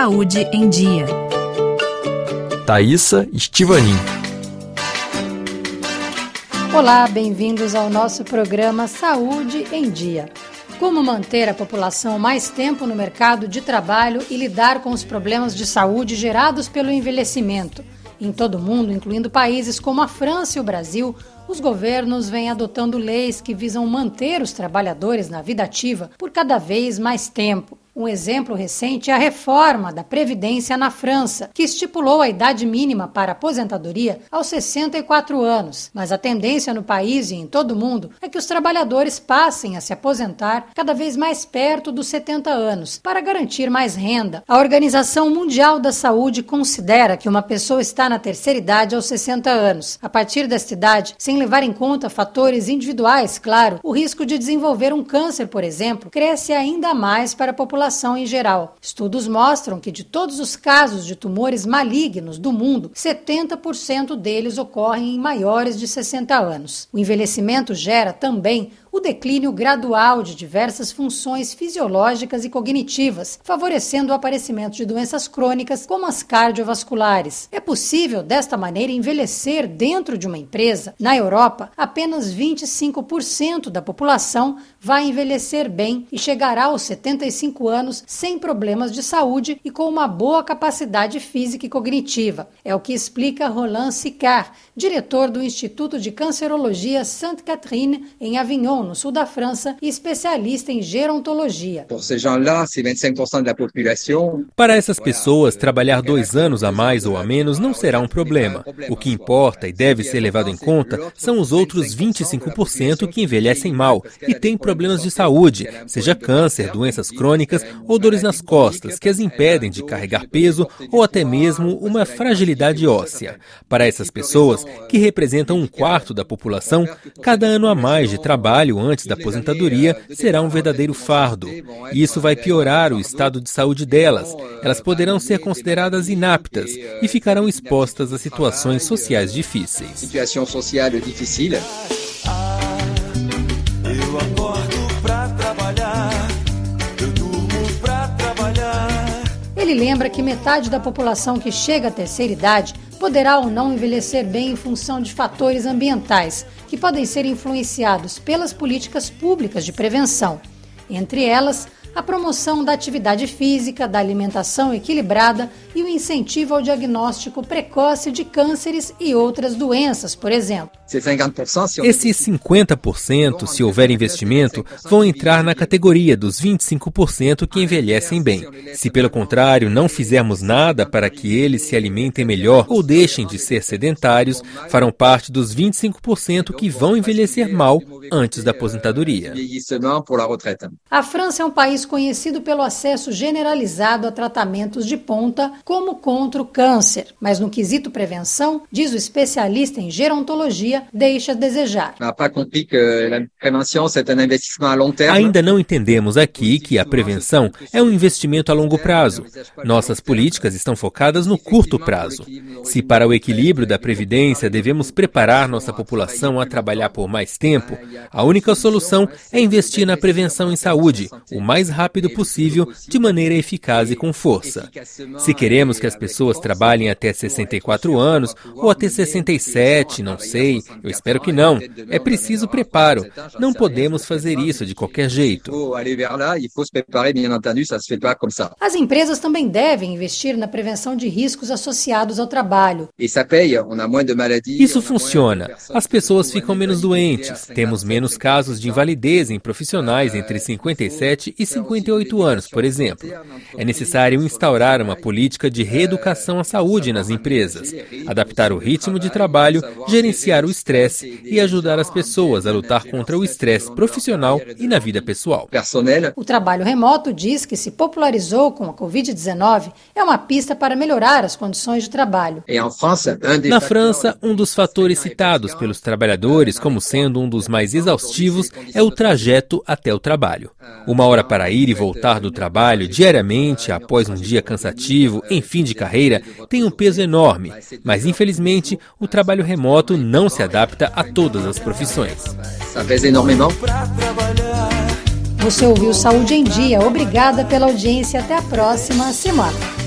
Saúde em Dia. Thaisa Estivanin. Olá, bem-vindos ao nosso programa Saúde em Dia. Como manter a população mais tempo no mercado de trabalho e lidar com os problemas de saúde gerados pelo envelhecimento? Em todo o mundo, incluindo países como a França e o Brasil, os governos vêm adotando leis que visam manter os trabalhadores na vida ativa por cada vez mais tempo. Um exemplo recente é a reforma da Previdência na França, que estipulou a idade mínima para aposentadoria aos 64 anos. Mas a tendência no país e em todo o mundo é que os trabalhadores passem a se aposentar cada vez mais perto dos 70 anos, para garantir mais renda. A Organização Mundial da Saúde considera que uma pessoa está na terceira idade aos 60 anos. A partir desta idade, sem levar em conta fatores individuais, claro, o risco de desenvolver um câncer, por exemplo, cresce ainda mais para a população população em geral. Estudos mostram que de todos os casos de tumores malignos do mundo, 70% deles ocorrem em maiores de 60 anos. O envelhecimento gera também o declínio gradual de diversas funções fisiológicas e cognitivas, favorecendo o aparecimento de doenças crônicas como as cardiovasculares. É possível, desta maneira, envelhecer dentro de uma empresa? Na Europa, apenas 25% da população vai envelhecer bem e chegará aos 75 anos sem problemas de saúde e com uma boa capacidade física e cognitiva. É o que explica Roland Sicard, diretor do Instituto de Cancerologia Sainte-Catherine, em Avignon, no sul da França, e especialista em gerontologia. Para essas pessoas, trabalhar dois anos a mais ou a menos não será um problema. O que importa e deve ser levado em conta são os outros 25% que envelhecem mal e têm problemas de saúde, seja câncer, doenças crônicas ou dores nas costas, que as impedem de carregar peso ou até mesmo uma fragilidade óssea. Para essas pessoas, que representam um quarto da população, cada ano a mais de trabalho antes da aposentadoria será um verdadeiro fardo. E isso vai piorar o estado de saúde delas. Elas poderão ser consideradas inaptas e ficarão expostas a situações sociais difíceis. Ele lembra que metade da população que chega à terceira idade poderá ou não envelhecer bem em função de fatores ambientais, que podem ser influenciados pelas políticas públicas de prevenção. Entre elas, a promoção da atividade física, da alimentação equilibrada e o incentivo ao diagnóstico precoce de cânceres e outras doenças, por exemplo. Esses 50%, se houver investimento, vão entrar na categoria dos 25% que envelhecem bem. Se, pelo contrário, não fizermos nada para que eles se alimentem melhor ou deixem de ser sedentários, farão parte dos 25% que vão envelhecer mal antes da aposentadoria. A França é um país conhecido pelo acesso generalizado a tratamentos de ponta, como contra o câncer, mas no quesito prevenção, diz o especialista em gerontologia, deixa a desejar. Ainda não entendemos aqui que a prevenção é um investimento a longo prazo. Nossas políticas estão focadas no curto prazo. Se para o equilíbrio da previdência devemos preparar nossa população a trabalhar por mais tempo, a única solução é investir na prevenção em saúde, o mais rápido possível, de maneira eficaz e com força. Se queremos que as pessoas trabalhem até 64 anos ou até 67, não sei, eu espero que não. É preciso preparo. Não podemos fazer isso de qualquer jeito. As empresas também devem investir na prevenção de riscos associados ao trabalho. Isso funciona. As pessoas ficam menos doentes. Temos menos casos de invalidez em profissionais entre 57 e 58 anos, por exemplo. É necessário instaurar uma política de reeducação à saúde nas empresas, adaptar o ritmo de trabalho, gerenciar o estresse e ajudar as pessoas a lutar contra o estresse profissional e na vida pessoal. O trabalho remoto diz que se popularizou com a Covid-19 é uma pista para melhorar as condições de trabalho. Na França, um dos fatores citados pelos trabalhadores como sendo um dos mais exaustivos é o trajeto até o trabalho. Uma hora para ir e voltar do trabalho diariamente após um dia cansativo, em fim de carreira, tem um peso enorme, mas infelizmente o trabalho remoto não se adapta a todas as profissões. Você ouviu Saúde em Dia. Obrigada pela audiência. Até a próxima semana.